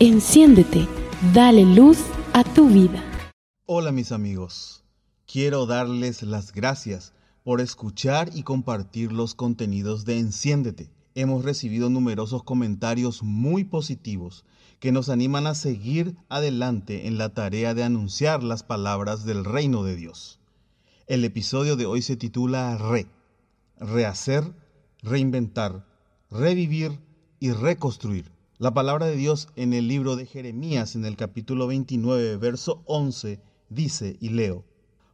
Enciéndete, dale luz a tu vida. Hola mis amigos, quiero darles las gracias por escuchar y compartir los contenidos de Enciéndete. Hemos recibido numerosos comentarios muy positivos que nos animan a seguir adelante en la tarea de anunciar las palabras del reino de Dios. El episodio de hoy se titula Re, rehacer, reinventar, revivir y reconstruir. La palabra de Dios en el libro de Jeremías, en el capítulo 29, verso 11, dice, y leo,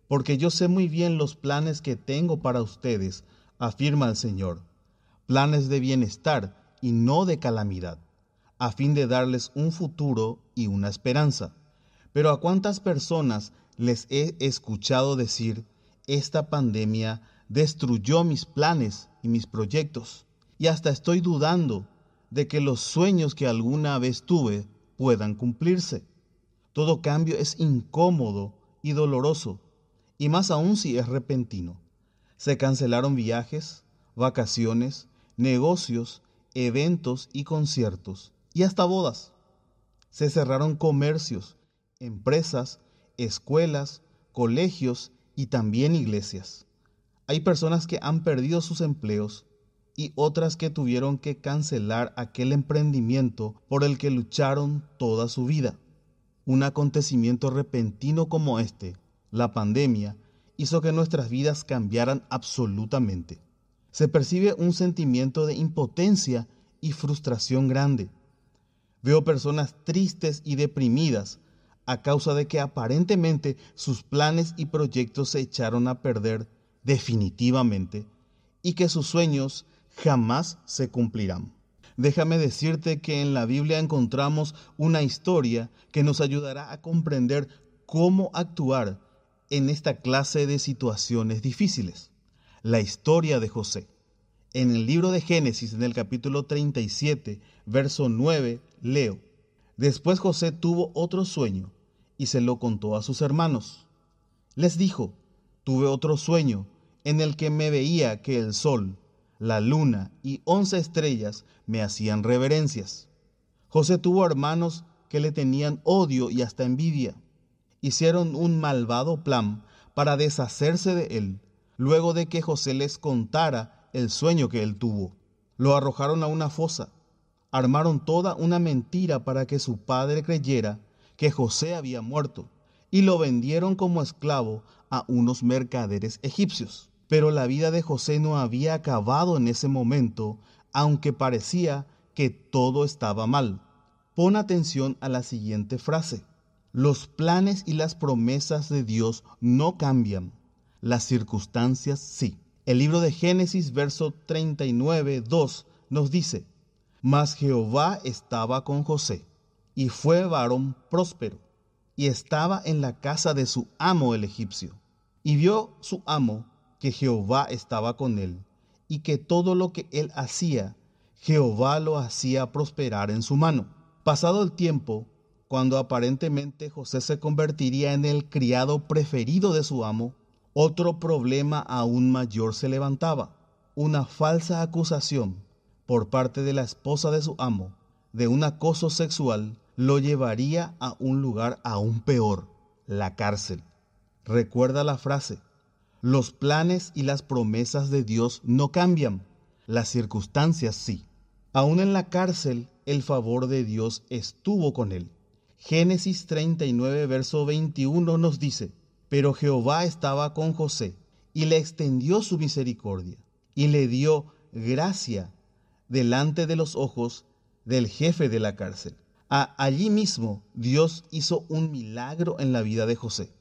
Porque yo sé muy bien los planes que tengo para ustedes, afirma el Señor, planes de bienestar y no de calamidad, a fin de darles un futuro y una esperanza. Pero a cuántas personas les he escuchado decir, esta pandemia destruyó mis planes y mis proyectos, y hasta estoy dudando de que los sueños que alguna vez tuve puedan cumplirse. Todo cambio es incómodo y doloroso, y más aún si es repentino. Se cancelaron viajes, vacaciones, negocios, eventos y conciertos, y hasta bodas. Se cerraron comercios, empresas, escuelas, colegios y también iglesias. Hay personas que han perdido sus empleos y otras que tuvieron que cancelar aquel emprendimiento por el que lucharon toda su vida. Un acontecimiento repentino como este, la pandemia, hizo que nuestras vidas cambiaran absolutamente. Se percibe un sentimiento de impotencia y frustración grande. Veo personas tristes y deprimidas a causa de que aparentemente sus planes y proyectos se echaron a perder definitivamente y que sus sueños jamás se cumplirán. Déjame decirte que en la Biblia encontramos una historia que nos ayudará a comprender cómo actuar en esta clase de situaciones difíciles. La historia de José. En el libro de Génesis, en el capítulo 37, verso 9, leo. Después José tuvo otro sueño y se lo contó a sus hermanos. Les dijo, tuve otro sueño en el que me veía que el sol, la luna y once estrellas me hacían reverencias. José tuvo hermanos que le tenían odio y hasta envidia. Hicieron un malvado plan para deshacerse de él, luego de que José les contara el sueño que él tuvo. Lo arrojaron a una fosa. Armaron toda una mentira para que su padre creyera que José había muerto, y lo vendieron como esclavo a unos mercaderes egipcios. Pero la vida de José no había acabado en ese momento, aunque parecía que todo estaba mal. Pon atención a la siguiente frase. Los planes y las promesas de Dios no cambian. Las circunstancias sí. El libro de Génesis, verso 39, 2, nos dice, Mas Jehová estaba con José, y fue varón próspero, y estaba en la casa de su amo el egipcio. Y vio su amo que Jehová estaba con él y que todo lo que él hacía, Jehová lo hacía prosperar en su mano. Pasado el tiempo, cuando aparentemente José se convertiría en el criado preferido de su amo, otro problema aún mayor se levantaba, una falsa acusación por parte de la esposa de su amo de un acoso sexual lo llevaría a un lugar aún peor, la cárcel. Recuerda la frase, los planes y las promesas de Dios no cambian, las circunstancias sí. Aún en la cárcel, el favor de Dios estuvo con él. Génesis 39, verso 21 nos dice, pero Jehová estaba con José y le extendió su misericordia y le dio gracia delante de los ojos del jefe de la cárcel. allí mismo Dios hizo un milagro en la vida de José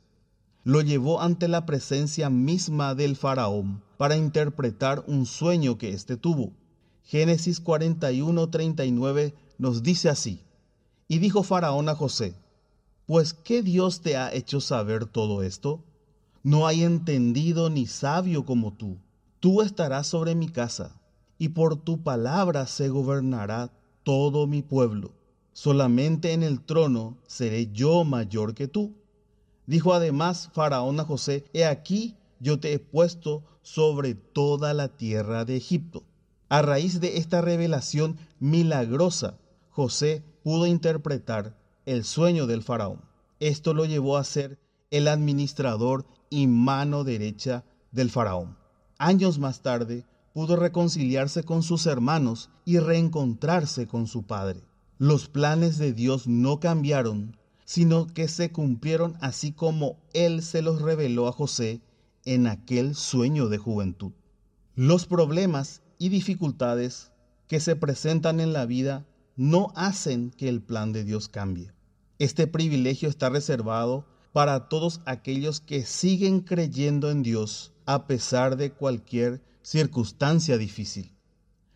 lo llevó ante la presencia misma del faraón para interpretar un sueño que éste tuvo. Génesis 41, 39 nos dice así, y dijo faraón a José, pues ¿qué Dios te ha hecho saber todo esto? No hay entendido ni sabio como tú. Tú estarás sobre mi casa, y por tu palabra se gobernará todo mi pueblo. Solamente en el trono seré yo mayor que tú. Dijo además Faraón a José, He aquí yo te he puesto sobre toda la tierra de Egipto. A raíz de esta revelación milagrosa, José pudo interpretar el sueño del faraón. Esto lo llevó a ser el administrador y mano derecha del faraón. Años más tarde, pudo reconciliarse con sus hermanos y reencontrarse con su padre. Los planes de Dios no cambiaron, sino que se cumplieron así como Él se los reveló a José en aquel sueño de juventud. Los problemas y dificultades que se presentan en la vida no hacen que el plan de Dios cambie. Este privilegio está reservado para todos aquellos que siguen creyendo en Dios a pesar de cualquier circunstancia difícil.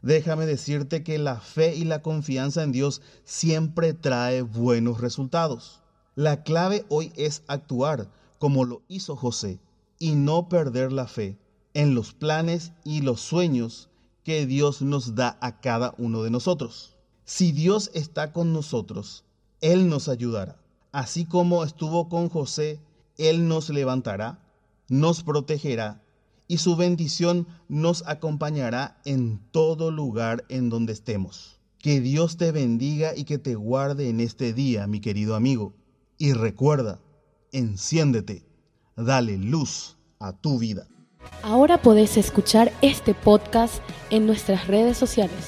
Déjame decirte que la fe y la confianza en Dios siempre trae buenos resultados. La clave hoy es actuar como lo hizo José y no perder la fe en los planes y los sueños que Dios nos da a cada uno de nosotros. Si Dios está con nosotros, Él nos ayudará. Así como estuvo con José, Él nos levantará, nos protegerá y su bendición nos acompañará en todo lugar en donde estemos. Que Dios te bendiga y que te guarde en este día, mi querido amigo. Y recuerda, enciéndete, dale luz a tu vida. Ahora podés escuchar este podcast en nuestras redes sociales